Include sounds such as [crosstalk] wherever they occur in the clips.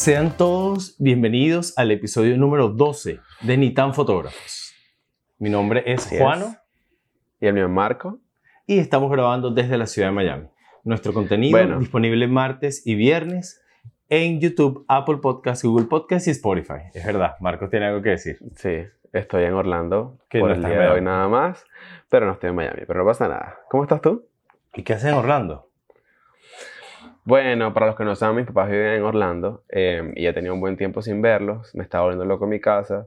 Sean todos bienvenidos al episodio número 12 de Ni tan Fotógrafos. Mi nombre es Así Juano es. Y el mío es Marco. y estamos grabando desde la ciudad de Miami. Nuestro contenido Bueno. disponible martes y viernes en YouTube, Apple Podcasts, Google Podcasts y Spotify. Es verdad, Marcos tiene algo que decir. Sí, estoy en Orlando Que por no el día de hoy nada más, pero no estoy en Miami, pero no pasa nada. ¿Cómo estás tú? ¿Y qué hacen en Orlando? Bueno, para los que no saben, mis papás viven en Orlando eh, y ya tenía un buen tiempo sin verlos. Me estaba volviendo loco en mi casa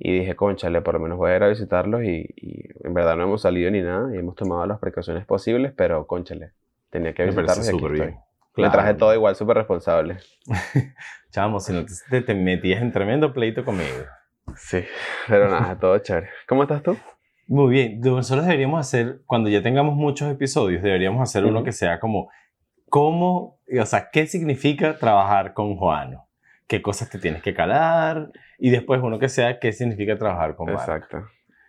y dije, conchale, por lo menos voy a ir a visitarlos y, y en verdad no hemos salido ni nada y hemos tomado las precauciones posibles, pero conchale, tenía que visitarlos y aquí súper estoy. bien. Me Claro. traje todo igual, súper responsable. [laughs] Chamo, si no te, metías en tremendo pleito conmigo. Sí, pero nada, todo chévere. ¿Cómo estás tú? Muy bien, nosotros deberíamos hacer, cuando ya tengamos muchos episodios, deberíamos hacer uno que sea como, ¿cómo, o sea, qué significa trabajar con Juano? ¿Qué cosas te tienes que calar? Y después uno que sea, ¿qué significa trabajar con Marco? Exacto.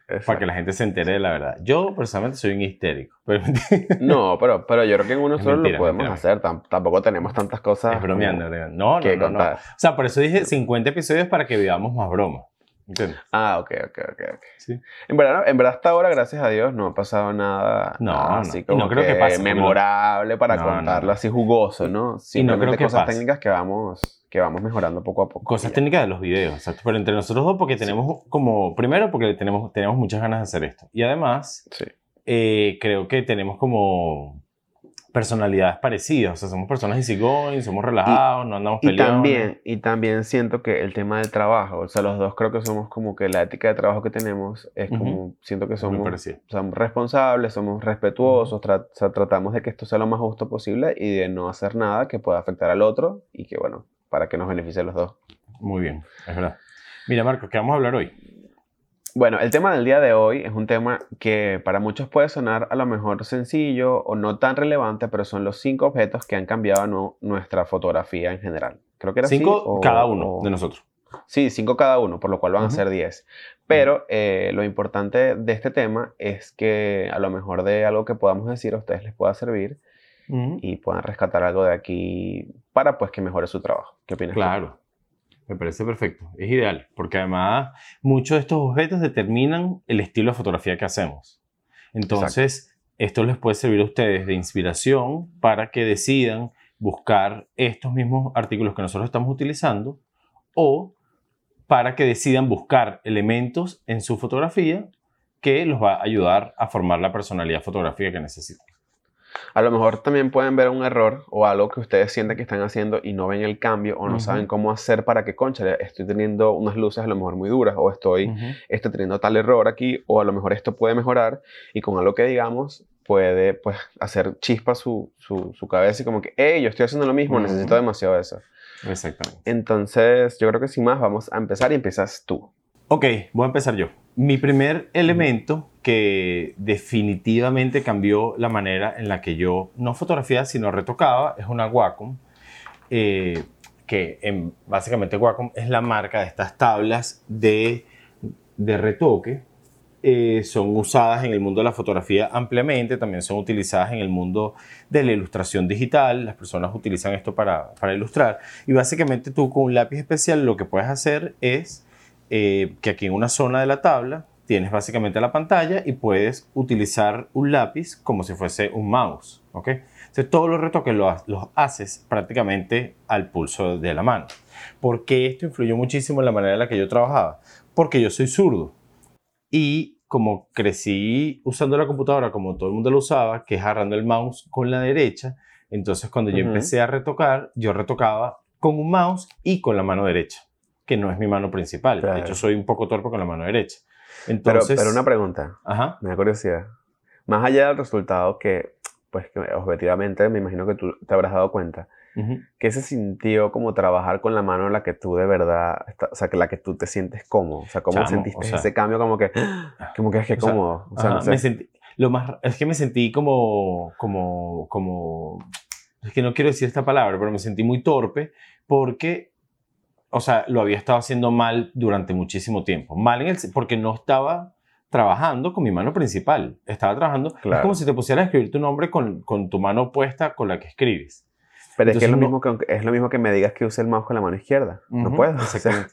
Para exacto. que la gente se entere de la verdad. Yo, personalmente, soy un histérico. Pero [laughs] No, pero, pero yo creo que en uno solo mentira, lo podemos mentira. hacer. Tam- tampoco tenemos tantas cosas. es bromeando. No, no, que no, no. O sea, por eso dije 50 episodios para que vivamos más bromas. ¿Entiendes? Ah, ok, ok, ok. ok. Sí. En verdad, en verdad, hasta ahora, gracias a Dios, no ha pasado nada, No, nada no. así Y como no creo que pase, porque memorable para No, no, contarlo no. así jugoso, ¿no? Simplemente creo que cosas pase. técnicas que vamos, que vamos mejorando poco a poco. Cosas Y ya. técnicas de los videos, exacto. Pero entre nosotros dos, porque tenemos como, primero, porque tenemos, tenemos muchas ganas de hacer esto. Y además, Sí. eh, creo que tenemos como personalidades parecidas. O sea, somos personas easygoing, somos relajados, no andamos Y peleando. también, y también siento que el tema del trabajo, o sea, los dos creo que somos como que la ética de trabajo que tenemos es como, siento que somos somos responsables, somos respetuosos, tra- o sea, tratamos de que esto sea lo más justo posible y de no hacer nada que pueda afectar al otro y que, bueno, para que nos beneficie a los dos. Muy bien, es verdad. Mira, Marcos, ¿qué vamos a hablar hoy? Bueno, el tema del día de hoy es un tema que para muchos puede sonar a lo mejor sencillo o no tan relevante, pero son los cinco objetos que han cambiado nu- nuestra fotografía en general. Creo que era así, Cinco o- cada uno o- de nosotros. Sí, cinco cada uno, por lo cual van a ser diez. Pero eh, lo importante de este tema es que a lo mejor de algo que podamos decir a ustedes les pueda servir y puedan rescatar algo de aquí para pues que mejore su trabajo. ¿Qué opinas? tú? Me parece perfecto. Es ideal, porque además muchos de estos objetos determinan el estilo de fotografía que hacemos. Entonces, esto les puede servir a ustedes de inspiración para que decidan buscar estos mismos artículos que nosotros estamos utilizando o para que decidan buscar elementos en su fotografía que los va a ayudar a formar la personalidad fotográfica que necesitan. A lo mejor también pueden ver un error o algo que ustedes sienten que están haciendo y no ven el cambio o no saben cómo hacer para que, concha, estoy teniendo unas luces a lo mejor muy duras o estoy, Ujú. estoy teniendo tal error aquí o a lo mejor esto puede mejorar y con algo que digamos puede pues hacer chispa su, su, su cabeza y como que, hey, yo estoy haciendo lo mismo, Ujú. necesito demasiado de eso. Exactamente. Entonces, yo creo que sin más vamos a empezar y empiezas tú. Ok, voy a empezar yo. Mi primer elemento que definitivamente cambió la manera en la que yo no fotografiaba, sino retocaba, es una Wacom, eh, que en- básicamente Wacom es la marca de estas tablas de, de retoque. Eh, son usadas en el mundo de la fotografía ampliamente, también son utilizadas en el mundo de la ilustración digital. Las personas utilizan esto para, para ilustrar. Y básicamente tú con un lápiz especial lo que puedes hacer es eh, que aquí en una zona de la tabla tienes básicamente la pantalla y puedes utilizar un lápiz como si fuese un mouse, ¿ok? Entonces todos los retoques los, los haces prácticamente al pulso de la mano. ¿Por qué esto influyó muchísimo en la manera en la que yo trabajaba? Porque yo soy zurdo y como crecí usando la computadora como todo el mundo lo usaba, que es agarrando el mouse con la derecha, entonces cuando yo empecé a retocar, yo retocaba con un mouse y con la mano derecha, que no es mi mano principal. Claro. De hecho, soy un poco torpe con la mano derecha. Entonces, pero una pregunta, Ajá. me da curiosidad. Más allá del resultado que, pues, que objetivamente me imagino que tú te habrás dado cuenta, ujú. ¿qué se sintió como trabajar con la mano en la que tú de verdad, está- o sea, que la que tú te sientes cómodo? O sea, ¿cómo Chamo, sentiste o sea- ese cambio como que, [gasps] como que es que O sea, cómodo? O sea, Ajá, no sé. me sentí, lo más, es que me sentí como, como, como, es que no quiero decir esta palabra, pero me sentí muy torpe porque, o sea, lo había estado haciendo mal durante muchísimo tiempo. Mal en el, porque no estaba trabajando con mi mano principal. Estaba trabajando, es Claro. como si te pusieras a escribir tu nombre con, con tu mano opuesta con la que escribes. Pero es que es lo, mismo que, es lo mismo que me digas que use el mouse con la mano izquierda. no puedo. [laughs] Exactamente.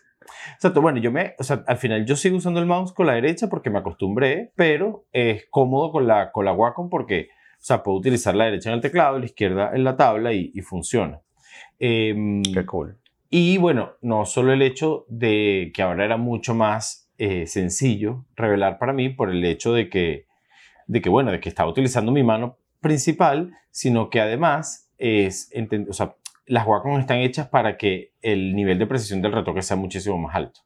Exacto, bueno, yo me, o sea, al final yo sigo usando el mouse con la derecha porque me acostumbré, pero es cómodo con la, con la Wacom porque, o sea, puedo utilizar la derecha en el teclado, la izquierda en la tabla y, funciona. Em, Qué cool. Y bueno, no solo el hecho de que ahora era mucho más eh, sencillo revelar para mí por el hecho de que, de que, bueno, de que estaba utilizando mi mano principal, sino que además es, o sea, las Wacom están hechas para que el nivel de precisión del retoque sea muchísimo más alto.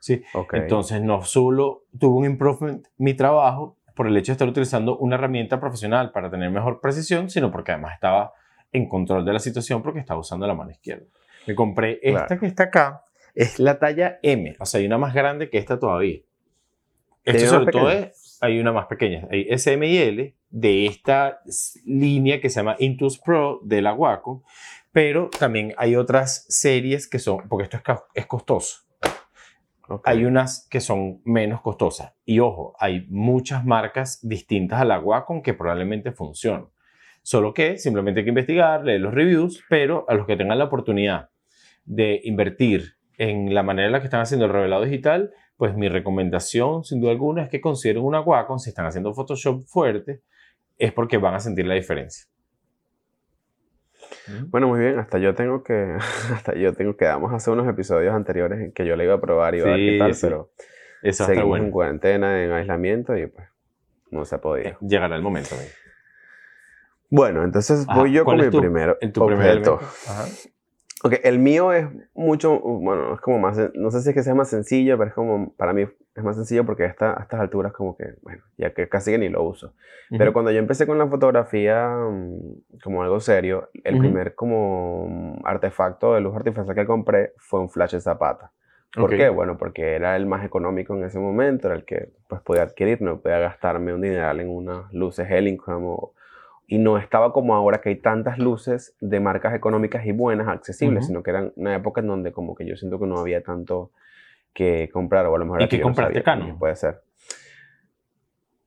¿sí? Entonces, no solo tuvo un improvement mi trabajo por el hecho de estar utilizando una herramienta profesional para tener mejor precisión, sino porque además estaba en control de la situación porque estaba usando la mano izquierda. Me compré esta que está acá, es la talla M, o sea, hay una más grande que esta todavía. Esto sobre todo es, hay una más pequeña, hay SM y L de esta línea que se llama Intuos Pro de la Wacom, pero también hay otras series que son, porque esto es, es costoso. Hay unas que son menos costosas. Y ojo, hay muchas marcas distintas a la Wacom que probablemente funcionan. Solo que simplemente hay que investigar, leer los reviews, pero a los que tengan la oportunidad de invertir en la manera en la que están haciendo el revelado digital, pues mi recomendación, sin duda alguna, es que consideren una Wacom. Si están haciendo Photoshop fuerte, es porque van a sentir la diferencia. Bueno, muy bien, hasta yo tengo que, [laughs] hasta yo tengo que, damos hace unos episodios anteriores en que yo le iba a probar y iba a ver qué tal, pero Eso seguimos bueno. en cuarentena, en aislamiento y pues no se ha podido. Eh, llegará el momento. Bueno, entonces voy yo con mi primero en tu objeto. Ajá. Ok, el mío es mucho, bueno, es como más, no sé si es que sea más sencillo, pero es como, para mí es más sencillo porque a, a estas alturas como que, bueno, ya que casi que ni lo uso. Pero cuando yo empecé con la fotografía mm, como algo serio, el primer como artefacto de luz artificial que compré fue un flash de zapata. ¿Por qué? Bueno, porque era el más económico en ese momento, era el que pues podía adquirir, no podía gastarme un dineral en unas luces Elinchrom o y no estaba como ahora que hay tantas luces de marcas económicas y buenas accesibles, sino que eran una época en donde como que yo siento que no había tanto que comprar o a lo mejor... ¿Y que compraste Canon? Puede ser.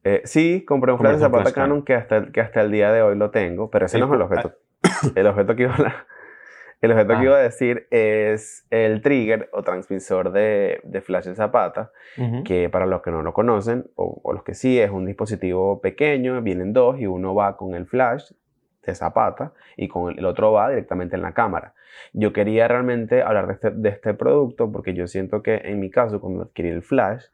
Eh, sí, compré un flash de zapata Canon que hasta, que hasta el día de hoy lo tengo, pero ese no es el objeto. [coughs] El objeto que iba a, el objeto que ah. iba a decir es el trigger o transmisor de, de flash de zapata, que para los que no lo conocen, o, los que sí, es un dispositivo pequeño, vienen dos y uno va con el flash de zapata y con el, otro va directamente en la cámara. Yo quería realmente hablar de este, de este producto porque yo siento que en mi caso, cuando adquirí el flash,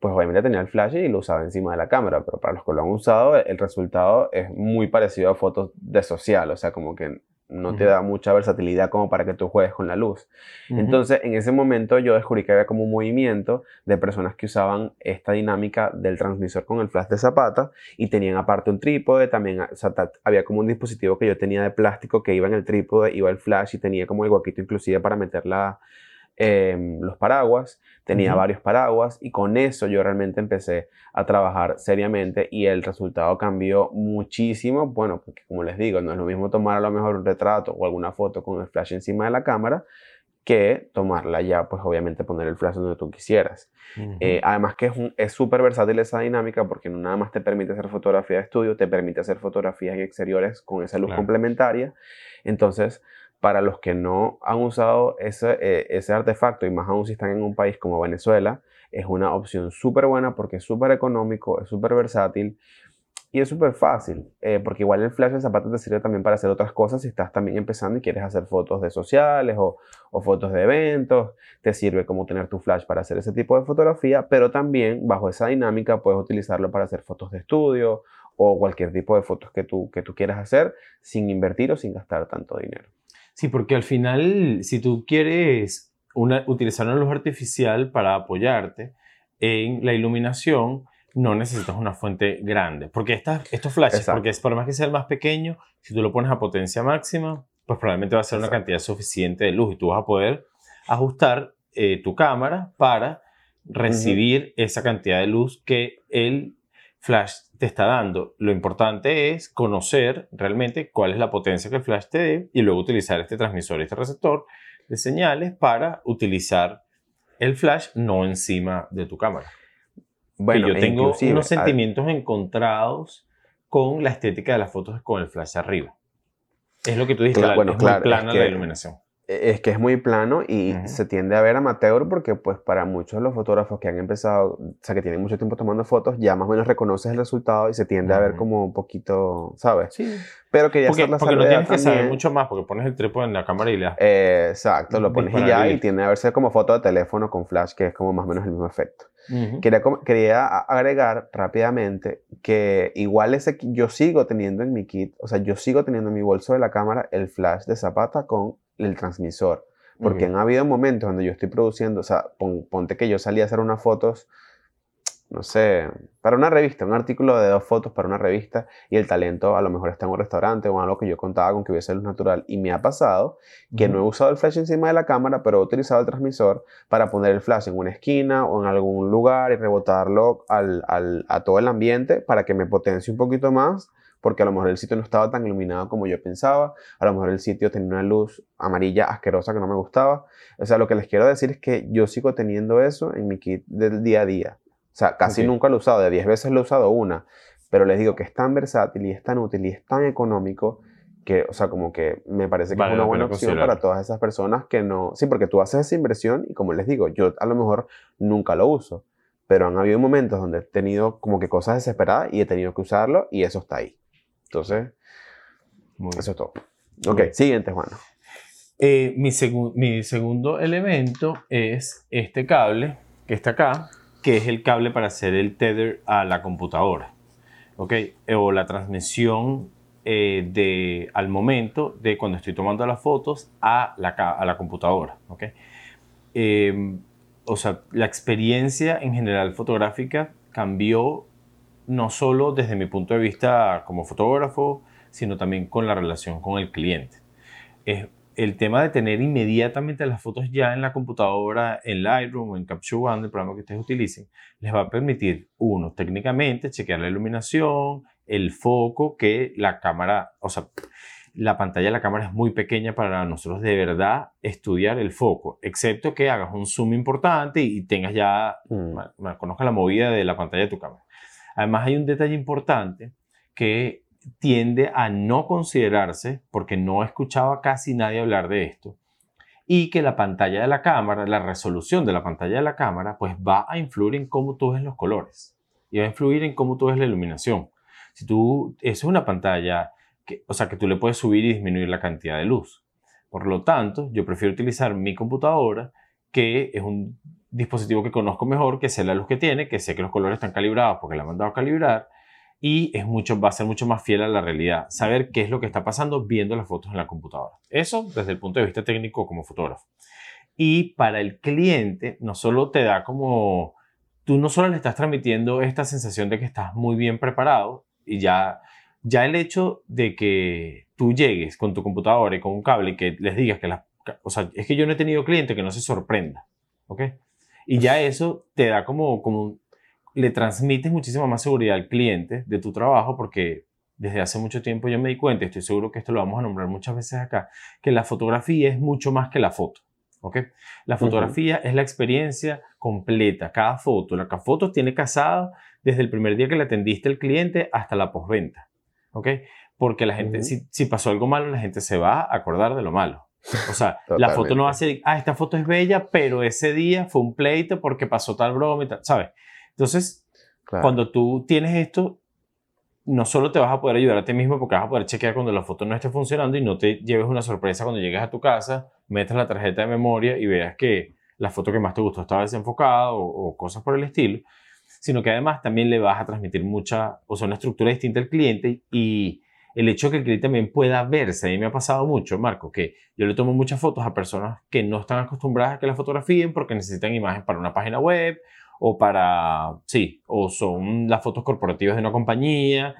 pues obviamente tenía el flash y lo usaba encima de la cámara, pero para los que lo han usado, el resultado es muy parecido a fotos de social, o sea, como que no te da mucha versatilidad como para que tú juegues con la luz. Entonces, en ese momento yo descubrí que había como un movimiento de personas que usaban esta dinámica del transmisor con el flash de zapata y tenían aparte un trípode, también había como un dispositivo que yo tenía de plástico que iba en el trípode, iba el flash y tenía como el huequito inclusive para meter la, Em, los paraguas, tenía varios paraguas y con eso yo realmente empecé a trabajar seriamente y el resultado cambió muchísimo. Bueno, porque como les digo, no es lo mismo tomar a lo mejor un retrato o alguna foto con el flash encima de la cámara que tomarla ya, pues obviamente poner el flash donde tú quisieras. Eh, además que es súper versátil esa dinámica porque no nada más te permite hacer fotografía de estudio, te permite hacer fotografías en exteriores con esa luz complementaria. Entonces, para los que no han usado ese, eh, ese artefacto y más aún si están en un país como Venezuela, es una opción súper buena porque es súper económico, es súper versátil y es súper fácil, eh, porque igual el flash de zapatos te sirve también para hacer otras cosas si estás también empezando y quieres hacer fotos de sociales o, o, fotos de eventos, te sirve como tener tu flash para hacer ese tipo de fotografía, pero también bajo esa dinámica puedes utilizarlo para hacer fotos de estudio o cualquier tipo de fotos que tú, que tú quieras hacer sin invertir o sin gastar tanto dinero. Sí, porque al final, si tú quieres utilizar una luz artificial para apoyarte en la iluminación, no necesitas una fuente grande. Porque estas, estos flashes, porque es, por más que sea el más pequeño, si tú lo pones a potencia máxima, pues probablemente va a ser una cantidad suficiente de luz y tú vas a poder ajustar eh, tu cámara para recibir esa cantidad de luz que el flash te está dando. Lo importante es conocer realmente cuál es la potencia que el flash te dé y luego utilizar este transmisor, este receptor de señales para utilizar el flash no encima de tu cámara. Bueno, yo e tengo unos sentimientos encontrados con la estética de las fotos con el flash arriba. Es lo que tú dijiste, bueno, es claro, plana la iluminación. E, es que es muy plano y se tiende a ver amateur porque pues para muchos de los fotógrafos que han empezado, o sea, que tienen mucho tiempo tomando fotos, ya más o menos reconoces el resultado y se tiende a ver como un poquito, ¿sabes? Sí. Pero que ya porque, la porque no tienes que saber mucho más porque pones el trípode en la cámara y le das... exacto, lo pones y ya y tiende a verse como foto de teléfono con flash que es como más o menos el mismo efecto. quería, quería agregar rápidamente que igual ese yo sigo teniendo en mi kit, o sea, yo sigo teniendo en mi bolso de la cámara el flash de Zapata con el transmisor. Porque han habido momentos donde yo estoy produciendo, o sea, ponte que yo salí a hacer unas fotos, no sé, para una revista, un artículo de dos fotos para una revista y el talento a lo mejor está en un restaurante o algo que yo contaba con que hubiese luz natural. Y me ha pasado que no he usado el flash encima de la cámara, pero he utilizado el transmisor para poner el flash en una esquina o en algún lugar y rebotarlo al, al, a todo el ambiente para que me potencie un poquito más porque a lo mejor el sitio no estaba tan iluminado como yo pensaba, a lo mejor el sitio tenía una luz amarilla asquerosa que no me gustaba. O sea, lo que les quiero decir es que yo sigo teniendo eso en mi kit del día a día. O sea, casi nunca lo he usado, de 10 veces lo he usado una, pero les digo que es tan versátil y es tan útil y es tan económico que, o sea, como que me parece que es una buena opción para todas esas personas que no... Sí, porque tú haces esa inversión y como les digo, yo a lo mejor nunca lo uso, pero han habido momentos donde he tenido como que cosas desesperadas y he tenido que usarlo y eso está ahí. Entonces, eso es todo. ok, siguiente, Juan. Eh, mi, mi segundo elemento es este cable que está acá, que es el cable para hacer el tether a la computadora. ¿Ok? O la transmisión eh, de, al momento de cuando estoy tomando las fotos a la, a la computadora. ¿Ok? Em, o sea, la experiencia en general fotográfica cambió no solo desde mi punto de vista como fotógrafo, sino también con la relación con el cliente. Es el tema de tener inmediatamente las fotos ya en la computadora, en Lightroom o en Capture One, el programa que ustedes utilicen, les va a permitir, uno, técnicamente, chequear la iluminación, el foco, que la cámara, o sea, la pantalla de la cámara es muy pequeña para nosotros de verdad estudiar el foco, excepto que hagas un zoom importante y tengas ya, mm. conozcas la movida de la pantalla de tu cámara. Además hay un detalle importante que tiende a no considerarse, porque no escuchaba casi nadie hablar de esto, y que la pantalla de la cámara, la resolución de la pantalla de la cámara, pues va a influir en cómo tú ves los colores y va a influir en cómo tú ves la iluminación. Si tú, es una pantalla, que, o sea, que tú le puedes subir y disminuir la cantidad de luz. Por lo tanto, yo prefiero utilizar mi computadora, que es un dispositivo que conozco mejor, que sé la luz que tiene, que sé que los colores están calibrados porque la han mandado a calibrar y es mucho, va a ser mucho más fiel a la realidad. Saber qué es lo que está pasando viendo las fotos en la computadora. Eso desde el punto de vista técnico como fotógrafo. Y para el cliente, no solo te da como, tú no solo le estás transmitiendo esta sensación de que estás muy bien preparado y ya, ya el hecho de que tú llegues con tu computadora y con un cable y que les digas que la, o sea, es que yo no he tenido cliente que no se sorprenda, ¿ok? Y ya eso te da como, como, le transmites muchísima más seguridad al cliente de tu trabajo porque desde hace mucho tiempo yo me di cuenta, estoy seguro que esto lo vamos a nombrar muchas veces acá, que la fotografía es mucho más que la foto. ¿ok? La fotografía es la experiencia completa, cada foto. La foto tiene casado desde el primer día que le atendiste al cliente hasta la postventa. ¿ok? Porque la gente, si, si pasó algo malo, la gente se va a acordar de lo malo. O sea, [laughs] la foto no va a ser, ah, esta foto es bella, pero ese día fue un pleito porque pasó tal broma y tal, ¿sabes? Entonces, cuando tú tienes esto, no solo te vas a poder ayudar a ti mismo porque vas a poder chequear cuando la foto no esté funcionando y no te lleves una sorpresa cuando llegues a tu casa, metas la tarjeta de memoria y veas que la foto que más te gustó estaba desenfocada o, o cosas por el estilo, sino que además también le vas a transmitir mucha, o sea, una estructura distinta al cliente y el hecho de que el cliente también pueda verse. A mí me ha pasado mucho, Marco, que yo le tomo muchas fotos a personas que no están acostumbradas a que la fotografíen porque necesitan imágenes para una página web o para, sí, o son las fotos corporativas de una compañía,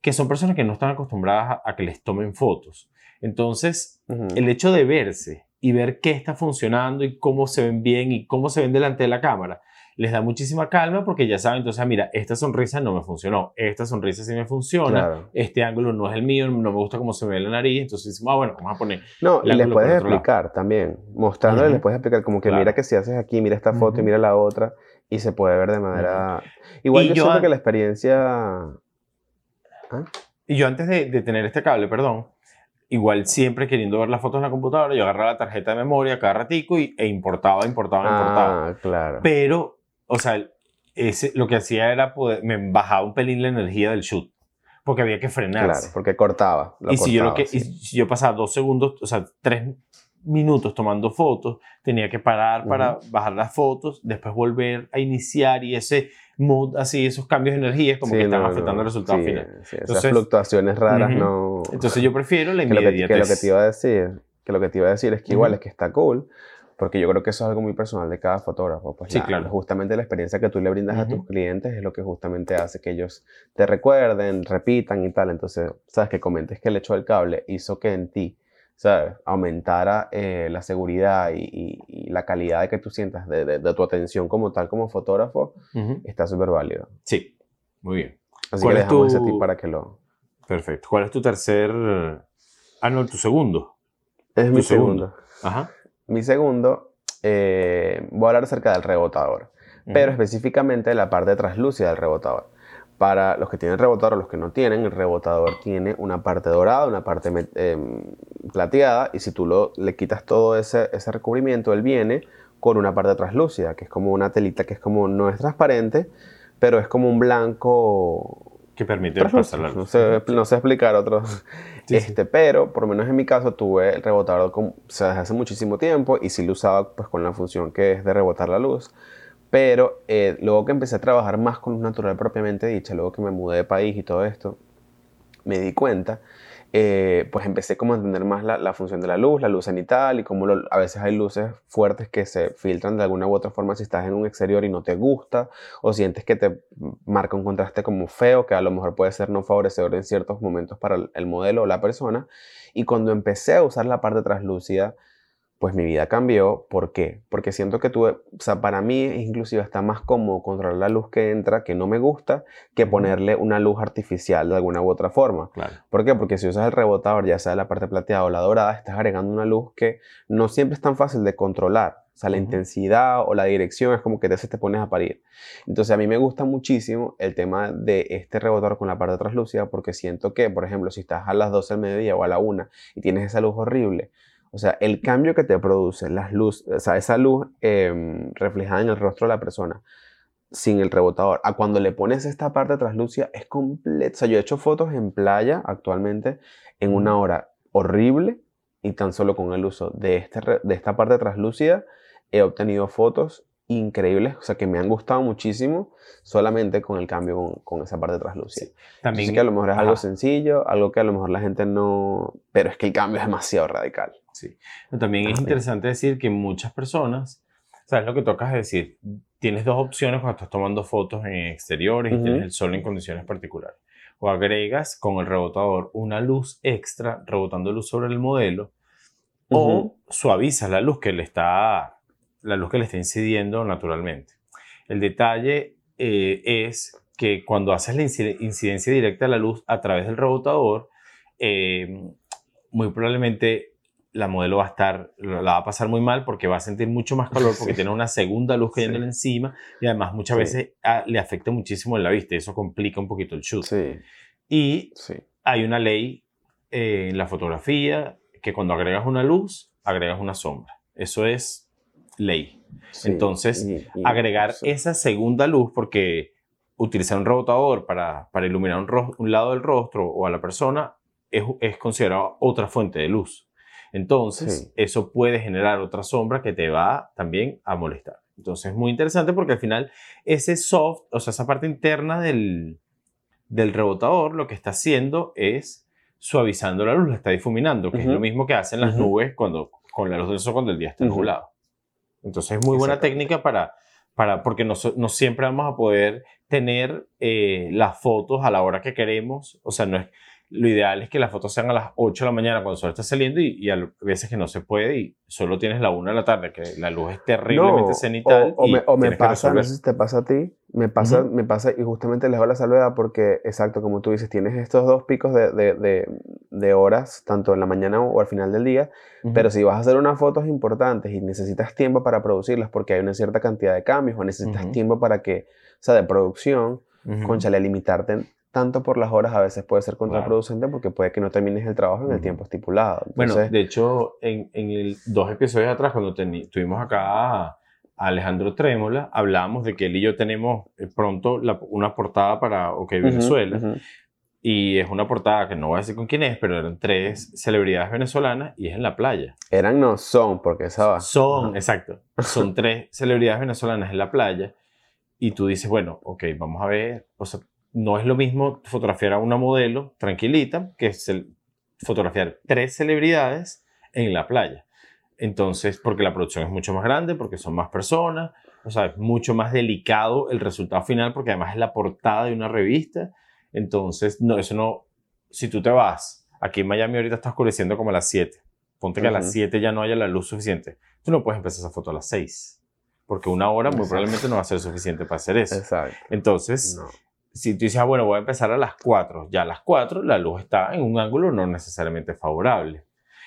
que son personas que no están acostumbradas a, que les tomen fotos. Entonces, el hecho de verse y ver qué está funcionando y cómo se ven bien y cómo se ven delante de la cámara, les da muchísima calma porque ya saben, entonces, ah, mira, esta sonrisa no me funcionó, esta sonrisa sí me funciona, este ángulo no es el mío, no me gusta cómo se ve la nariz, entonces ah, bueno, vamos a poner. No, y les puedes explicar también, mostrándoles, les puedes explicar como que mira que si haces aquí, mira esta foto y mira la otra, y se puede ver de manera. Igual yo, siento que la experiencia. ¿Ah? Y yo antes de, de tener este cable, perdón, igual siempre queriendo ver las fotos en la computadora, yo agarraba la tarjeta de memoria cada ratico y, e importaba, importaba, importaba. Ah, claro. Pero, o sea, ese, lo que hacía era poder, me bajaba un pelín la energía del shoot. Porque había que frenarse. Claro, porque cortaba. y, si yo lo que, y si yo pasaba dos segundos, o sea, tres minutos tomando fotos, tenía que parar para bajar las fotos, después volver a iniciar y ese mood, así, esos cambios de energía como que están afectando el resultado final. esas fluctuaciones raras no... Entonces yo prefiero la inmediatez. Que lo que, te iba a decir, que lo que te iba a decir es que igual es que está cool, porque yo creo que eso es algo muy personal de cada fotógrafo. Pues sí, claro. Justamente la experiencia que tú le brindas a tus clientes es lo que justamente hace que ellos te recuerden, repitan y tal. Entonces, sabes que comentes que el hecho del cable hizo que en ti ¿sabes? aumentara eh, la seguridad y, la calidad de que tú sientas de, tu atención como tal, como fotógrafo, está súper válido. Sí, muy bien. Así que le dejamos ese tip para que lo... Perfecto. ¿Cuál es tu tercer... Ah, no, tu segundo. Es mi segundo. Ajá. Mi segundo, eh, voy a hablar acerca del rebotador, pero específicamente de la parte translúcida del rebotador. Para los que tienen rebotador o los que no tienen, el rebotador tiene una parte dorada, una parte em, plateada, y si tú lo, le quitas todo ese, ese recubrimiento, él viene con una parte translúcida, que es como una telita que es como, no es transparente, pero es como un blanco que permite pasar la luz. No sé, no sé explicar otro. este, Pero, por lo menos en mi caso, tuve el rebotador con, desde hace muchísimo tiempo y sí lo usaba pues, con la función que es de rebotar la luz. Pero eh, luego que empecé a trabajar más con luz natural propiamente dicha, luego que me mudé de país y todo esto, me di cuenta, eh, pues empecé como a entender más la, función de la luz, la luz cenital y cómo a veces hay luces fuertes que se filtran de alguna u otra forma si estás en un exterior y no te gusta o sientes que te marca un contraste como feo que a lo mejor puede ser no favorecedor en ciertos momentos para el modelo o la persona. Y cuando empecé a usar la parte translúcida, pues mi vida cambió. ¿Por qué? Porque siento que tuve, o sea, para mí inclusive está más cómodo controlar la luz que entra, que no me gusta, que ponerle una luz artificial de alguna u otra forma. Claro. ¿Por qué? Porque si usas el rebotador, ya sea la parte plateada o la dorada, estás agregando una luz que no siempre es tan fácil de controlar. O sea, la intensidad o la dirección es como que te, te pones a parir. Entonces, a mí me gusta muchísimo el tema de este rebotador con la parte translúcida porque siento que, por ejemplo, si estás a las 12 del mediodía o a la 1 y tienes esa luz horrible, o sea, el cambio que te produce las luz, o sea, esa luz em, reflejada en el rostro de la persona sin el rebotador, a cuando le pones esta parte translúcida es completo. O sea, yo he hecho fotos en playa actualmente en una hora horrible y tan solo con el uso de, este, de esta parte translúcida he obtenido fotos increíbles, o sea, que me han gustado muchísimo solamente con el cambio con, esa parte translúcida. También que a lo mejor es algo sencillo, algo que a lo mejor la gente no, pero es que el cambio es demasiado radical. Sí. También es interesante decir que muchas personas, ¿sabes lo que tocas decir? Tienes dos opciones cuando estás tomando fotos en exteriores y tienes el sol en condiciones particulares. O agregas con el rebotador una luz extra, rebotando luz sobre el modelo, o suavizas la luz que le está, la luz que le está incidiendo naturalmente. El detalle eh, es que cuando haces la incidencia directa de la luz a través del rebotador, eh, muy probablemente la modelo va a estar, la va a pasar muy mal porque va a sentir mucho más calor porque [laughs] tiene una segunda luz cayendo encima y además muchas veces ah, le afecta muchísimo en la vista y eso complica un poquito el shoot. Y hay una ley eh, en la fotografía que cuando agregas una luz, agregas una sombra. Eso es ley. Entonces, agregar esa segunda luz porque utilizar un rebotador para, para iluminar un, un, lado del rostro o a la persona es, es considerado otra fuente de luz. Entonces, eso puede generar otra sombra que te va también a molestar. Entonces, es muy interesante porque al final ese soft, o sea, esa parte interna del, del rebotador, lo que está haciendo es suavizando la luz, la está difuminando, que es lo mismo que hacen las nubes cuando, con la luz del sol cuando el día está nublado. Entonces, es muy buena técnica para, para porque no, no, siempre vamos a poder tener eh, las fotos a la hora que queremos. O sea, no es lo ideal es que las fotos sean a las 8 de la mañana cuando el sol está saliendo y, a veces que no se puede y solo tienes la 1 de la tarde, que la luz es terriblemente cenital. O, me, pasa, no sé si te pasa a ti, me pasa, me pasa y justamente les doy la salvedad porque, exacto, como tú dices, tienes estos dos picos de, de, de, horas, tanto en la mañana o al final del día, pero si vas a hacer unas fotos importantes y necesitas tiempo para producirlas porque hay una cierta cantidad de cambios o necesitas tiempo para que, o sea, de producción, conchale, limitarte tanto por las horas a veces puede ser contraproducente porque puede que no termines el trabajo en el tiempo estipulado. bueno, de hecho, en, en el, dos episodios atrás, cuando tuvimos acá a Alejandro Trémola, hablábamos de que él y yo tenemos eh, pronto una portada para OK Venezuela. Y es una portada que no voy a decir con quién es, pero eran tres celebridades venezolanas y es en la playa. Eran, no, son, porque esa Son, exacto. Son tres [laughs] celebridades venezolanas en la playa. Y tú dices, bueno, ok, vamos a ver. O sea, no es lo mismo fotografiar a una modelo tranquilita que es fotografiar tres celebridades en la playa. Entonces, porque la producción es mucho más grande, porque son más personas, o sea, es mucho más delicado el resultado final, porque además es la portada de una revista entonces, no, eso no, si tú te vas, aquí en Miami ahorita está oscureciendo como a las 7, ponte que a las 7 ya no haya la luz suficiente, tú no puedes empezar esa foto a las 6, porque una hora muy probablemente no va a ser suficiente para hacer eso. Exacto. Entonces, si tú dices, ah, bueno, voy a empezar a las 4, ya a las 4 la luz está en un ángulo no necesariamente favorable.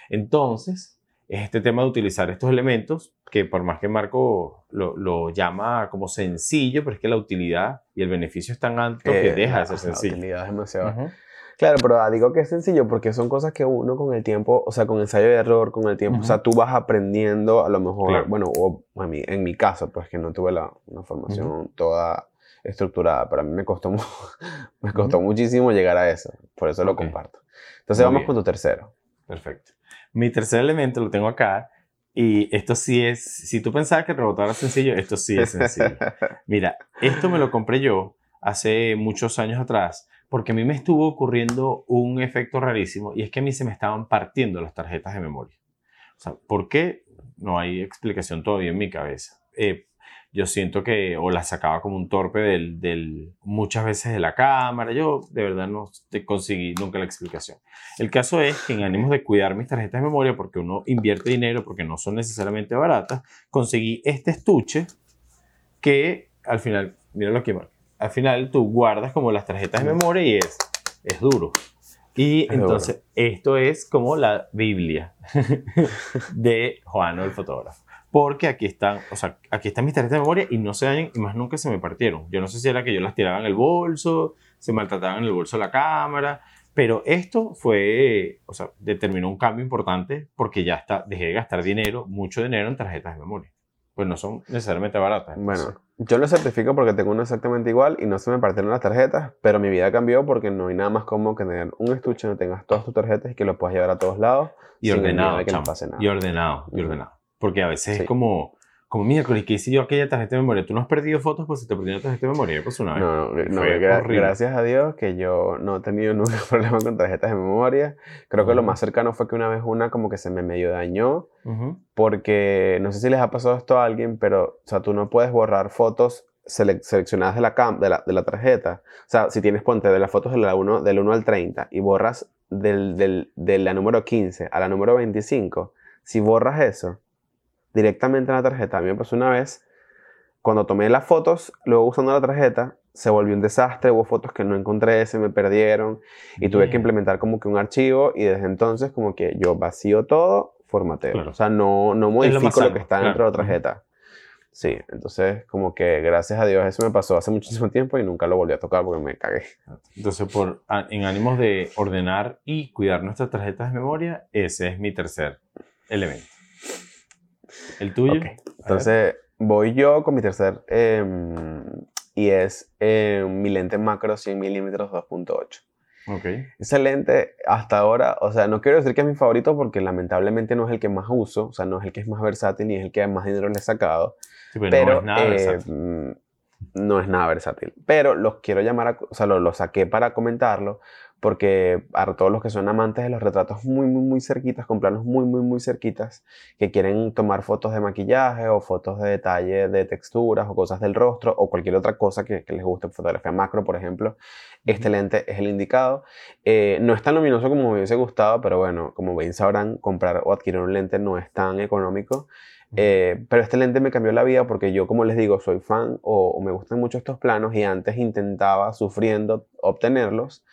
Entonces, es este tema de utilizar estos elementos que por más que Marco lo, llama como sencillo, pero es que la utilidad y el beneficio es tan alto que deja de ser sencillo. La utilidad es demasiado. Claro, pero digo que es sencillo porque son cosas que uno con el tiempo, o sea, con ensayo y error, con el tiempo, o sea, tú vas aprendiendo a lo mejor, bueno, o a mí, en mi caso, pues que no tuve la, una formación toda estructurada, pero a mí me costó, [laughs] me costó muchísimo llegar a eso, por eso lo comparto. Entonces vamos con tu tercero. Perfecto. Mi tercer elemento lo tengo acá y esto sí es, si tú pensabas que el robot era sencillo, esto sí es sencillo. [laughs] Mira, esto me lo compré yo hace muchos años atrás porque a mí me estuvo ocurriendo un efecto rarísimo y es que a mí se me estaban partiendo las tarjetas de memoria. O sea, ¿por qué? No hay explicación todavía en mi cabeza. Eh, yo siento que o la sacaba como un torpe del, del, muchas veces de la cámara. Yo de verdad no conseguí nunca la explicación. El caso es que en ánimos de cuidar mis tarjetas de memoria, porque uno invierte dinero, porque no son necesariamente baratas, conseguí este estuche que al final, mira lo que al final tú guardas como las tarjetas de memoria y es, es duro. Y entonces, esto es como la Biblia [laughs] de Juan, el fotógrafo porque aquí están, o sea, aquí están mis tarjetas de memoria y no se dañan y más nunca se me partieron. Yo no sé si era que yo las tiraba en el bolso, se maltrataban en el bolso de la cámara, pero esto fue, o sea, determinó un cambio importante porque ya está, dejé de gastar dinero, mucho dinero en tarjetas de memoria. Pues no son necesariamente baratas. Bueno, yo lo certifico porque tengo uno exactamente igual y no se me partieron las tarjetas, pero mi vida cambió porque no hay nada más cómodo que tener un estuche donde tengas todas tus tarjetas y que lo puedas llevar a todos lados. Y ordenado, que no pase nada. Y ordenado, y ordenado. Porque a veces es como, como miércoles, que hice yo aquella tarjeta de memoria? ¿Tú no has perdido fotos? Pues se te perdió la tarjeta de memoria. Pues una vez. No, no, gracias a Dios que yo no he tenido nunca [laughs] problema con tarjetas de memoria. Creo que lo más cercano fue que una vez una como que se me medio dañó. Porque no sé si les ha pasado esto a alguien, pero o sea, tú no puedes borrar fotos seleccionadas de la, de la, de, la, tarjeta. O sea, si tienes, ponte de las fotos de la 1, del 1 al 30 y borras del, del, de la número 15 a la número 25, si borras eso, directamente en la tarjeta. A mí me pasó una vez, cuando tomé las fotos, luego usando la tarjeta, se volvió un desastre, hubo fotos que no encontré, se me perdieron y tuve que implementar como que un archivo y desde entonces como que yo vacío todo, formateo. O sea, no, no modifico lo, que está dentro de la tarjeta. Sí, entonces como que gracias a Dios eso me pasó hace muchísimo tiempo y nunca lo volví a tocar porque me cagué. Entonces, por, en ánimos de ordenar y cuidar nuestras tarjetas de memoria, ese es mi tercer elemento. ¿El tuyo? Entonces, voy yo con mi tercer. Em, y es em, mi lente macro 100 milímetros 2.8. Ok. Ese lente, hasta ahora, o sea, no quiero decir que es mi favorito porque lamentablemente no es el que más uso, o sea, no es el que es más versátil ni es el que más dinero le he sacado. pero, no es nada eh, versátil. No es nada versátil. Pero los quiero llamar, a, o sea, lo, lo saqué para comentarlo porque a todos los que son amantes de los retratos muy, muy, muy cerquitas, con planos muy, muy, muy cerquitas, que quieren tomar fotos de maquillaje o fotos de detalle de texturas o cosas del rostro o cualquier otra cosa que, les guste, fotografía macro, por ejemplo, este lente es el indicado. Eh, no es tan luminoso como me hubiese gustado, pero bueno, como bien sabrán, comprar o adquirir un lente no es tan económico. Eh, pero este lente me cambió la vida porque yo, como les digo, soy fan o, o me gustan mucho estos planos y antes intentaba sufriendo obtenerlos.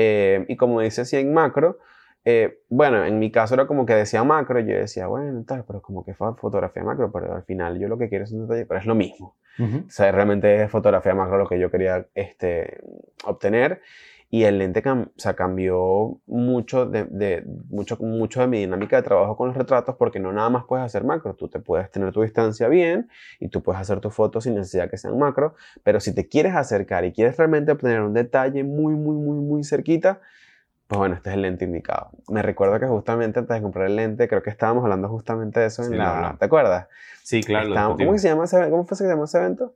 Eh, y como dice así en macro, eh, bueno, en mi caso era como que decía macro, yo decía, bueno, tal, pero como que fue fotografía macro, pero al final yo lo que quiero es un detalle, pero es lo mismo. O sea, realmente es fotografía macro lo que yo quería este, obtener. Y el lente o cambió mucho de, de, mucho, mucho de mi dinámica de trabajo con los retratos porque no nada más puedes hacer macro, tú te puedes tener tu distancia bien y tú puedes hacer tus fotos sin necesidad que sean macro, pero si te quieres acercar y quieres realmente obtener un detalle muy, muy, muy, muy cerquita, pues bueno, este es el lente indicado. Me recuerdo que justamente antes de comprar el lente, creo que estábamos hablando justamente de eso en la... ¿Te acuerdas? Sí, claro. ¿Cómo se llama ¿Cómo fue que se llamó ese evento?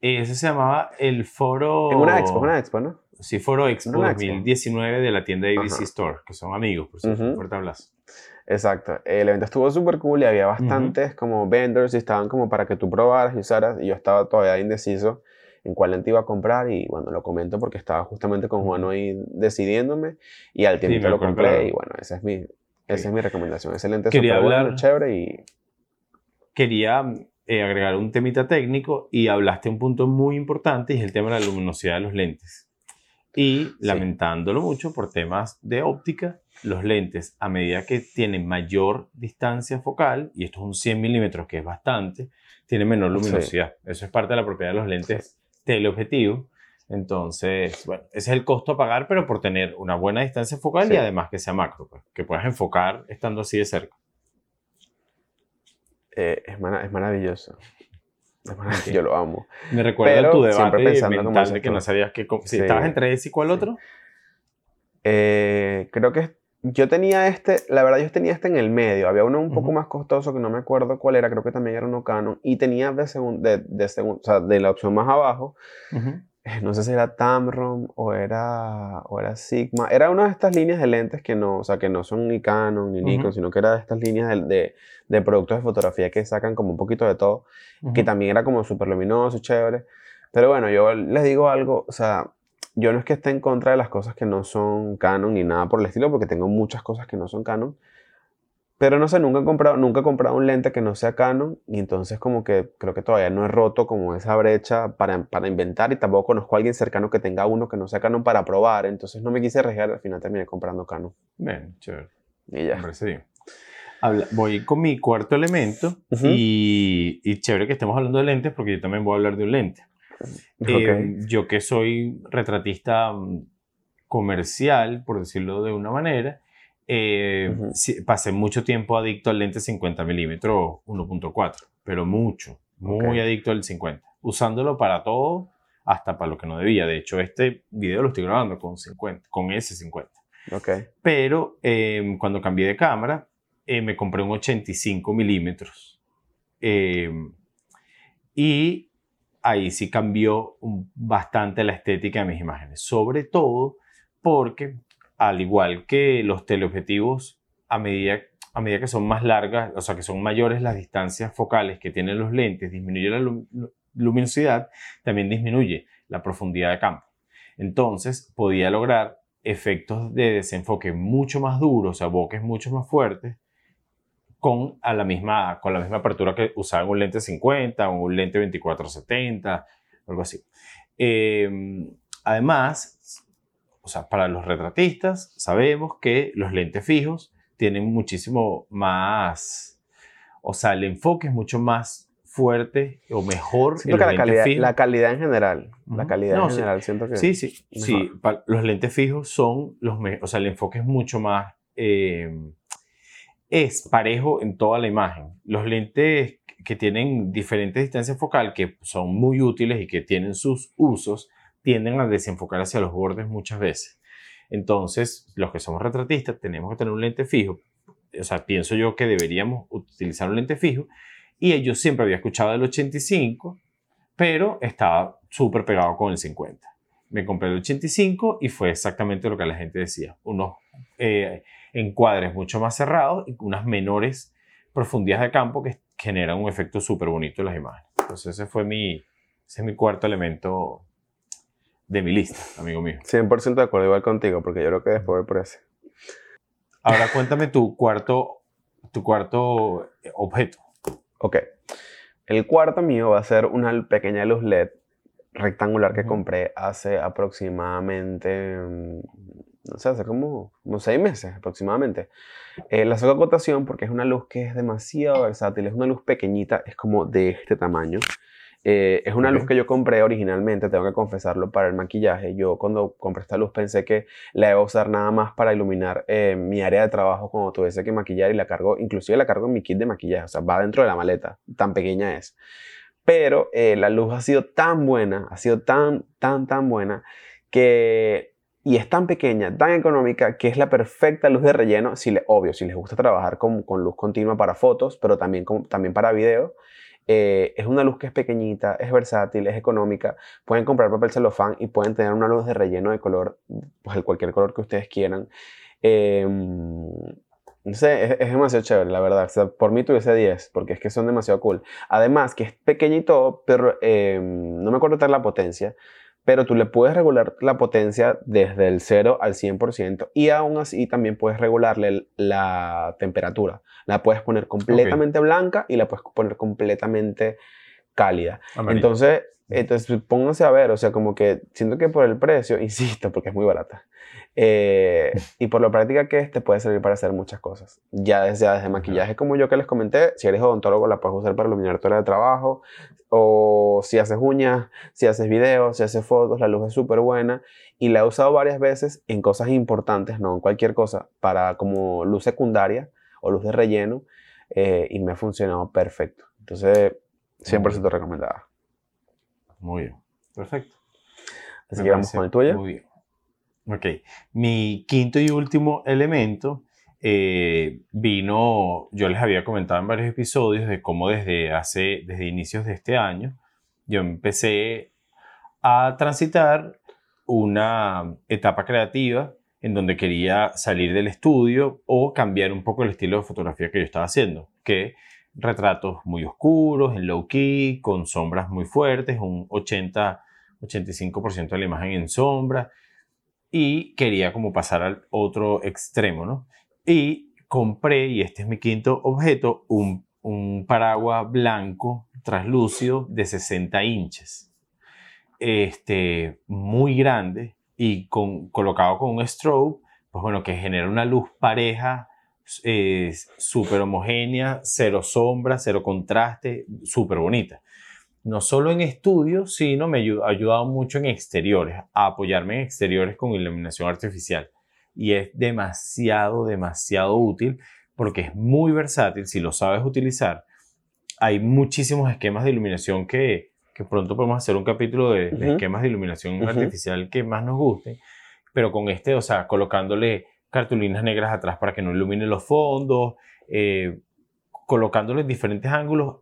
Ese se llamaba el foro... En una expo, una expo, ¿no? Sí, Foro Expo 2019 de la tienda ABC Store, que son amigos, por cierto, un fuerte abrazo. Exacto. El evento estuvo súper cool y había bastantes como vendors y estaban como para que tú probaras y usaras. Y yo estaba todavía indeciso en cuál lente iba a comprar y bueno, lo comento porque estaba justamente con Juan hoy decidiéndome y al tiempo lo compré y bueno, esa es mi, esa es mi recomendación. Ese lente súper bueno, chévere y... Quería eh, agregar un temita técnico y hablaste un punto muy importante y es el tema de la luminosidad de los lentes. Y lamentándolo mucho por temas de óptica, los lentes a medida que tienen mayor distancia focal, y esto es un 100 milímetros que es bastante, tienen menor luminosidad. Eso es parte de la propiedad de los lentes teleobjetivo. Entonces, bueno, ese es el costo a pagar, pero por tener una buena distancia focal y además que sea macro, pues, que puedas enfocar estando así de cerca. Eh, es, es maravilloso. [laughs] Yo lo amo. Me recuerda tu debate mental de que no sabías que... Si estabas entre ese y cuál otro. Eh, creo que yo tenía este, la verdad yo tenía este en el medio. Había uno un poco más costoso que no me acuerdo cuál era, creo que también era uno Canon. Y tenía de, de, de, o sea, de la opción más abajo, eh, [laughs] no sé si era Tamron o era, o era Sigma. Era una de estas líneas de lentes que no, o sea, que no son ni Canon ni Nikon, sino que era de estas líneas de, de, productos de fotografía que sacan como un poquito de todo, que también era como súper luminoso, chévere. Pero bueno, yo les digo algo, o sea, yo no es que esté en contra de las cosas que no son Canon ni nada por el estilo, porque tengo muchas cosas que no son Canon. Pero no sé, nunca he comprado, nunca he comprado un lente que no sea Canon y entonces como que creo que todavía no he roto como esa brecha para, para inventar y tampoco conozco a alguien cercano que tenga uno que no sea Canon para probar, entonces no me quise arriesgar, al final terminé comprando Canon. Bien, chévere. Y ya. Me parece bien. voy con mi cuarto elemento y, y, chévere que estemos hablando de lentes porque yo también voy a hablar de un lente. Eh, yo que soy retratista mm, comercial, por decirlo de una manera, eh, pasé mucho tiempo adicto al lente 50 milímetros 1.4, pero mucho, muy adicto al 50, usándolo para todo, hasta para lo que no debía. De hecho, este video lo estoy grabando con 50, con ese 50. Okay. Pero em, cuando cambié de cámara, eh, me compré un 85 milímetros. Em, y ahí sí cambió bastante la estética de mis imágenes. Sobre todo porque al igual que los teleobjetivos, a medida, a medida que son más largas, o sea, que son mayores las distancias focales que tienen los lentes, disminuye la luminosidad, también disminuye la profundidad de campo. Entonces, podía lograr efectos de desenfoque mucho más duros, o sea, bokeh mucho más fuertes, con, a la misma, con la misma apertura que usaba un lente 50 o un lente 24-70, algo así. Em, además, o sea, para los retratistas sabemos que los lentes fijos tienen muchísimo más, o sea, el enfoque es mucho más fuerte o mejor. Siento que la calidad, la calidad en general, la calidad en general, siento que... Sí, sí, sí, los lentes fijos son los o sea, el enfoque es mucho más, eh, es parejo en toda la imagen. Los lentes que tienen diferentes distancias focal, que son muy útiles y que tienen sus usos, tienden a desenfocar hacia los bordes muchas veces. Entonces, los que somos retratistas tenemos que tener un lente fijo. O sea, pienso yo que deberíamos utilizar un lente fijo. Y yo siempre había escuchado el 85, pero estaba súper pegado con el 50. Me compré el 85 y fue exactamente lo que la gente decía. Unos eh, encuadres mucho más cerrados y unas menores profundidades de campo que generan un efecto súper bonito en las imágenes. Entonces ese fue mi, ese es mi cuarto elemento de mi lista, amigo mío. 100% de acuerdo igual contigo, porque yo creo que después por ese. Ahora cuéntame tu cuarto, tu cuarto objeto. Ok. El cuarto mío va a ser una pequeña luz LED rectangular que compré hace aproximadamente, mm, no sé, hace como, como seis meses aproximadamente. Eh, la saco a cotación porque es una luz que es demasiado versátil, es una luz pequeñita, es como de este tamaño Eh, es una luz que yo compré originalmente, tengo que confesarlo, para el maquillaje. Yo cuando compré esta luz pensé que la iba a usar nada más para iluminar eh, mi área de trabajo cuando tuviese que maquillar y la cargo, inclusive la cargo en mi kit de maquillaje, o sea, va dentro de la maleta, tan pequeña es. Pero eh, la luz ha sido tan buena, ha sido tan, tan, tan buena que y es tan pequeña, tan económica, que es la perfecta luz de relleno, si le, obvio, si les gusta trabajar con, con luz continua para fotos, pero también, también para video. Eh, es una luz que es pequeñita, es versátil, es económica. Pueden comprar papel celofán y pueden tener una luz de relleno de color, pues cualquier color que ustedes quieran. Em, no sé, es, demasiado chévere, la verdad. por mí tuviese 10, porque es que son demasiado cool. Además, que es pequeñito, pero em, no me acuerdo de la potencia, pero tú le puedes regular la potencia desde el 0 al 100% y aún así también puedes regularle la temperatura. La puedes poner completamente blanca y la puedes poner completamente cálida. Entonces, entonces, pónganse a ver, o sea, como que siento que por el precio, [laughs] insisto, porque es muy barata, eh, [laughs] y por lo práctica que es, te puede servir para hacer muchas cosas. Ya desde, desde maquillaje, como yo que les comenté, si eres odontólogo, la puedes usar para iluminar tu área de trabajo, o si haces uñas, si haces videos, si haces fotos, la luz es súper buena, y la he usado varias veces en cosas importantes, no en cualquier cosa, para como luz secundaria o luz de relleno, eh, y me ha funcionado perfecto. Entonces, 100% recomendada. Muy bien, perfecto. Así que vamos con el tuyo. Muy bien. Ok, mi quinto y último elemento eh, vino, yo les había comentado en varios episodios de cómo desde hace, desde inicios de este año, yo empecé a transitar una etapa creativa en donde quería salir del estudio o cambiar un poco el estilo de fotografía que yo estaba haciendo, que retratos muy oscuros, en low key, con sombras muy fuertes, un 80-85% de la imagen en sombra, y quería como pasar al otro extremo, ¿no? Y compré, y este es mi quinto objeto, un, un paraguas blanco translúcido de 60 inches. Este, muy grande y con, colocado con un strobe, pues bueno, que genera una luz pareja eh, súper homogénea, cero sombra, cero contraste, súper bonita. No solo en estudios, sino me ha ayudado mucho en exteriores, a apoyarme en exteriores con iluminación artificial. Y es demasiado, demasiado útil porque es muy versátil si lo sabes utilizar. Hay muchísimos esquemas de iluminación que, que pronto podemos hacer un capítulo de, esquemas de iluminación artificial que más nos gusten, pero con este, o sea, colocándole cartulinas negras atrás para que no ilumine los fondos, eh, colocándolo en diferentes ángulos,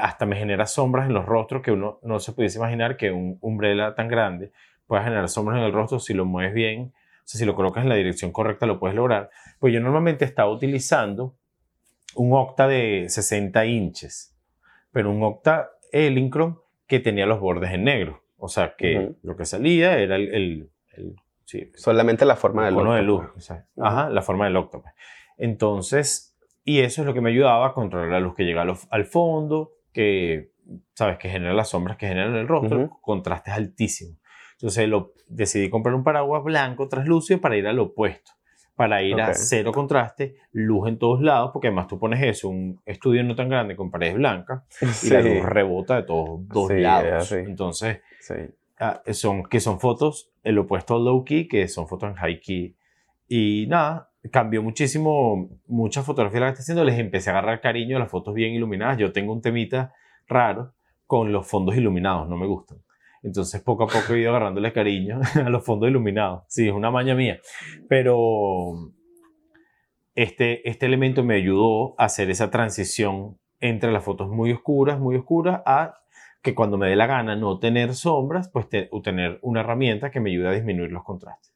hasta me genera sombras en los rostros que uno no se pudiese imaginar que un umbrella tan grande pueda generar sombras en el rostro si lo mueves bien, o sea, si lo colocas en la dirección correcta lo puedes lograr. Pues yo normalmente estaba utilizando un octa de 60 inches, pero un octa Elincrom que tenía los bordes en negro. O sea, que lo que salía era el, Solamente la forma del octo. de luz. Pues. Ajá, la forma del octo. Pues. Entonces, y eso es lo que me ayudaba a controlar la luz que llega al, fondo, que, ¿sabes? Que genera las sombras que generan el rostro, contrastes altísimos. Entonces lo, decidí comprar un paraguas blanco translúcido para ir al opuesto, para ir a cero contraste, luz en todos lados, porque además tú pones eso, un estudio no tan grande con paredes blancas, y la luz rebota de todos dos lados. Entonces, ah, son, que son fotos, el opuesto al low key, que son fotos en high key. Y nada, cambió muchísimo, muchas fotografías las que estoy haciendo, les empecé a agarrar cariño a las fotos bien iluminadas. Yo tengo un temita raro con los fondos iluminados, no me gustan. Entonces poco a poco he ido agarrándole cariño [laughs] a los fondos iluminados. Sí, es una maña mía. Pero este, este elemento me ayudó a hacer esa transición entre las fotos muy oscuras, muy oscuras, a que cuando me dé la gana no tener sombras, pues tener una herramienta que me ayude a disminuir los contrastes.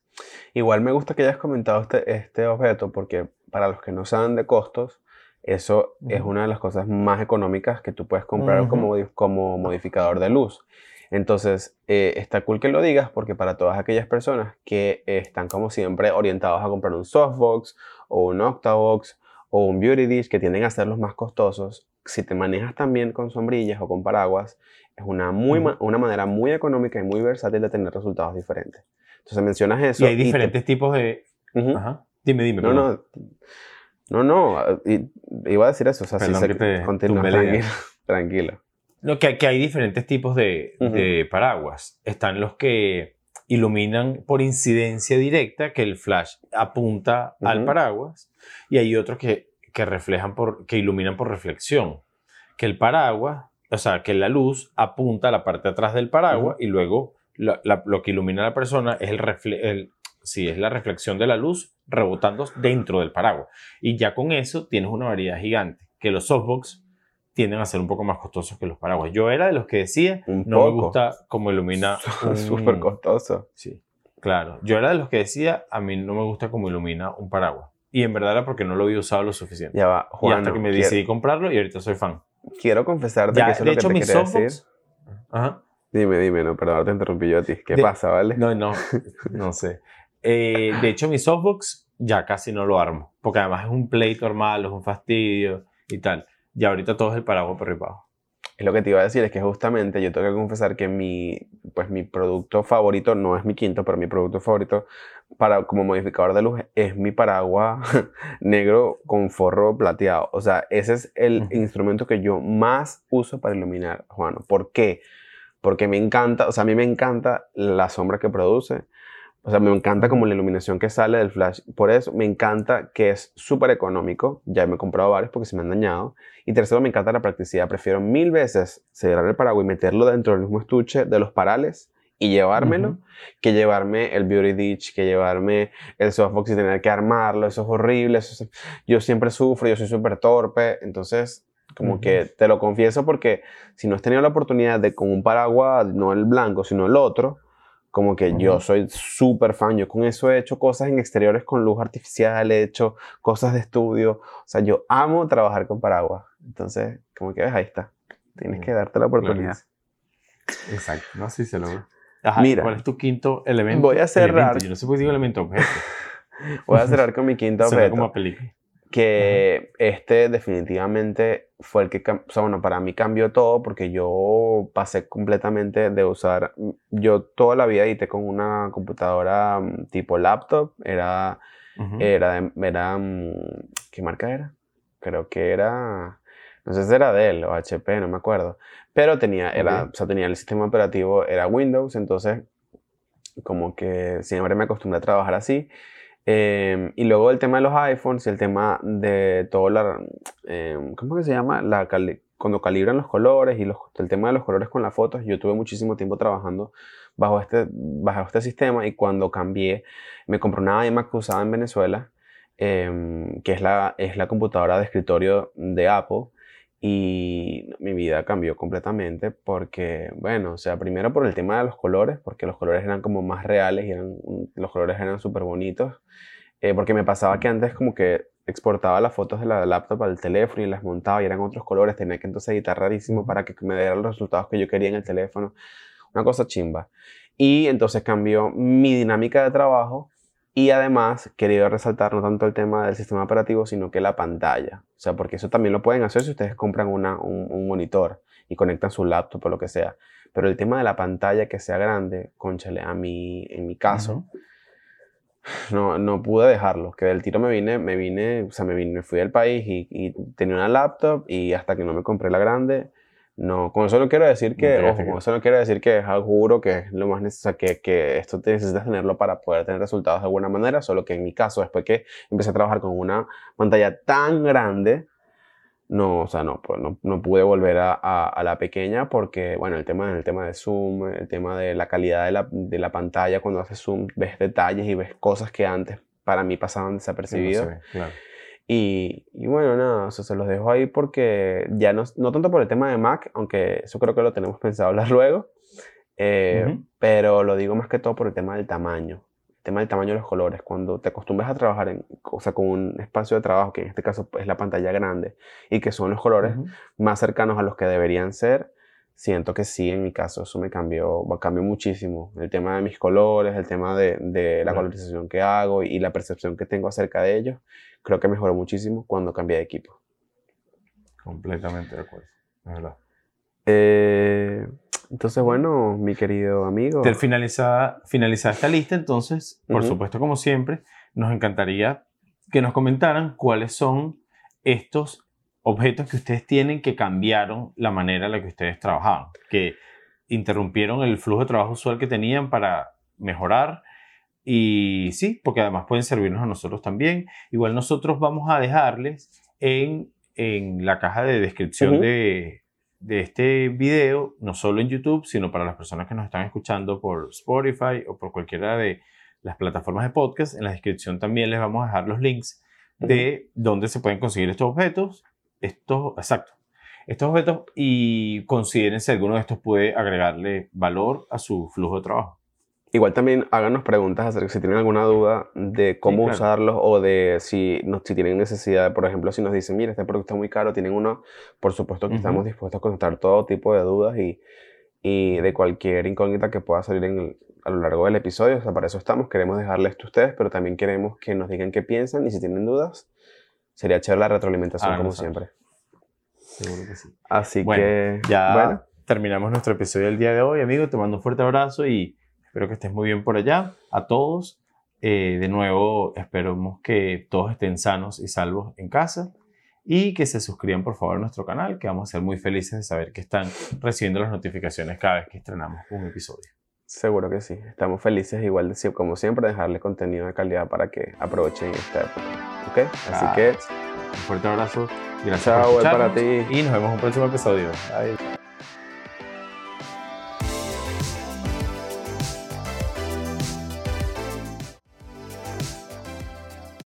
Igual me gusta que hayas comentado este, este objeto porque para los que no saben de costos, eso es una de las cosas más económicas que tú puedes comprar como, como modificador de luz. Entonces, eh, está cool que lo digas porque para todas aquellas personas que están como siempre orientados a comprar un softbox o un octavox o un beauty dish que tienden a ser los más costosos, si te manejas también con sombrillas o con paraguas, es una, muy una manera muy económica y muy versátil de tener resultados diferentes. Entonces mencionas eso. Y hay diferentes tipos de... Ajá. Dime, dime. No, no. No, no. iba a decir eso. O sea, si se... te tranquilo. [laughs] tranquilo. No, que, que hay diferentes tipos de, de paraguas. Están los que iluminan por incidencia directa, que el flash apunta al paraguas, y hay otros que, que reflejan por, que iluminan por reflexión, que el paraguas, o sea, que la luz apunta a la parte de atrás del paraguas y luego lo que ilumina a la persona es, el, el sí, es la reflexión de la luz rebotando dentro del paraguas. Y ya con eso tienes una variedad gigante, que los softbox tienden a ser un poco más costosos que los paraguas. Yo era de los que decía, no me gusta cómo ilumina. [laughs] Súper costoso. Sí, claro. Yo era de los que decía, a mí no me gusta cómo ilumina un paraguas. Y en verdad era porque no lo había usado lo suficiente. Ya va, Juan, y hasta que me decidí comprarlo y ahorita soy fan. Quiero confesarte que eso es lo que te quería decir. Ajá. Dime, dime, no, perdón, te interrumpí yo a ti. ¿Qué pasa, vale? No, no, no sé. Eh, de hecho, mi softbox ya casi no lo armo, porque además es un pleito armado, es un fastidio y tal. Y ahorita todo es el paraguas por abajo. Es lo que te iba a decir, es que justamente yo tengo que confesar que mi, pues mi producto favorito, no es mi quinto, pero mi producto favorito para, como modificador de luz es mi paraguas [laughs] negro con forro plateado. O sea, ese es el instrumento que yo más uso para iluminar, Juan. ¿Por qué? Porque me encanta, o sea, a mí me encanta la sombra que produce o sea, me encanta como la iluminación que sale del flash. Por eso me encanta que es súper económico. Ya me he comprado varios porque se me han dañado. Y tercero, me encanta la practicidad. Prefiero mil veces cerrar el paraguas y meterlo dentro del mismo estuche de los parales y llevármelo que llevarme el Beauty Ditch, que llevarme el softbox y tener que armarlo. Eso es horrible. Yo siempre sufro, yo soy súper torpe. Entonces, como que te lo confieso porque si no has tenido la oportunidad de con un paraguas, no el blanco, sino el otro, como que yo soy súper fan, yo con eso he hecho cosas en exteriores con luz artificial, he hecho cosas de estudio, o sea, yo amo trabajar con paraguas. Entonces, como que ves, ahí está, tienes que darte la oportunidad. Exacto, no, sí se logra. Mira, ¿cuál es tu quinto elemento? Voy a cerrar. Yo no sé por qué digo elemento objeto. [laughs] voy a cerrar con mi quinto [laughs] objeto. como película que este definitivamente fue el que, o sea, bueno, para mí cambió todo porque yo pasé completamente de usar, yo toda la vida edité con una computadora mm, tipo laptop, era, era, era, mm, ¿qué marca era? Creo que era, no sé si era Dell o HP, no me acuerdo, pero tenía, era, o sea, tenía el sistema operativo, era Windows, entonces como que siempre me acostumbré a trabajar así. Em, y luego el tema de los iPhones y el tema de todo la... Eh, ¿Cómo que se llama? La cuando calibran los colores y los, el tema de los colores con las fotos. Yo tuve muchísimo tiempo trabajando bajo este, bajo este sistema y cuando cambié me compré una iMac usada en Venezuela, em, que es la, es la computadora de escritorio de Apple y mi vida cambió completamente porque, bueno, o sea, primero por el tema de los colores, porque los colores eran como más reales y eran, los colores eran súper bonitos, eh, porque me pasaba que antes como que exportaba las fotos de la laptop al teléfono y las montaba y eran otros colores, tenía que entonces editar rarísimo para que me dieran los resultados que yo quería en el teléfono, una cosa chimba. Y entonces cambió mi dinámica de trabajo y además, quería resaltar no tanto el tema del sistema operativo, sino que la pantalla. O sea, porque eso también lo pueden hacer si ustedes compran una, un, monitor y conectan su laptop o lo que sea. Pero el tema de la pantalla que sea grande, conchale, a mí, en mi caso, no, no pude dejarlo. Que del tiro me vine, me vine, o sea, me vine, me fui del país y, y tenía una laptop y hasta que no me compré la grande, no, con eso no quiero decir que, ojo, con eso no quiero decir que es juro que es lo más necesario, que, que esto necesitas tenerlo para poder tener resultados de alguna manera, solo que en mi caso, después que empecé a trabajar con una pantalla tan grande, no, o sea, no, pues no, no pude volver a, a, la pequeña porque, bueno, el tema, el tema de zoom, el tema de la calidad de la, de la pantalla, cuando haces zoom, ves detalles y ves cosas que antes para mí pasaban desapercibidos. claro. Y, y, bueno, nada, o sea, se los dejo ahí porque ya no, no tanto por el tema de Mac, aunque eso creo que lo tenemos [laughs] pensado hablar luego, eh, pero lo digo más que todo por el tema del tamaño. El tema del tamaño de los colores. Cuando te acostumbras a trabajar en, o sea, con un espacio de trabajo, que en este caso es la pantalla grande, y que son los colores más cercanos a los que deberían ser, siento que sí, en mi caso, eso me cambió, cambió muchísimo. El tema de mis colores, el tema de, de la colorización que hago y la percepción que tengo acerca de ellos, creo que mejoró muchísimo cuando cambié de equipo. Completamente de acuerdo, es verdad. Eh, entonces, bueno, mi querido amigo. Finalizada, finalizada esta lista, entonces, por supuesto, como siempre, nos encantaría que nos comentaran cuáles son estos objetos que ustedes tienen que cambiaron la manera en la que ustedes trabajaban, que interrumpieron el flujo de trabajo usual que tenían para mejorar. Y sí, porque además pueden servirnos a nosotros también. Igual nosotros vamos a dejarles en, en la caja de descripción de, de este video, no solo en YouTube, sino para las personas que nos están escuchando por Spotify o por cualquiera de las plataformas de podcast. En la descripción también les vamos a dejar los links de dónde se pueden conseguir estos objetos. Estos, exacto, estos objetos y consideren si alguno de estos puede agregarle valor a su flujo de trabajo. Igual también háganos preguntas acerca si tienen alguna duda de cómo usarlos o de si, no, si tienen necesidad, por ejemplo, si nos dicen, mira, este producto es muy caro, tienen uno, por supuesto que estamos dispuestos a contestar todo tipo de dudas y, y de cualquier incógnita que pueda salir en a lo largo del episodio. O sea, para eso estamos, queremos dejarles esto a ustedes, pero también queremos que nos digan qué piensan y si tienen dudas, sería chévere la retroalimentación como siempre. Seguro que sí. Así que ya terminamos nuestro episodio del día de hoy, amigo. Te mando un fuerte abrazo y Espero que estés muy bien por allá. A todos, eh, de nuevo, esperamos que todos estén sanos y salvos en casa y que se suscriban por favor a nuestro canal, que vamos a ser muy felices de saber que están recibiendo las notificaciones cada vez que estrenamos un episodio. Seguro que sí. Estamos felices, igual de, como siempre, de dejarle contenido de calidad para que aprovechen esta época. ¿Ok? Así que. Un fuerte abrazo. Gracias Chao, por para ti. Y nos vemos en un próximo episodio. Bye.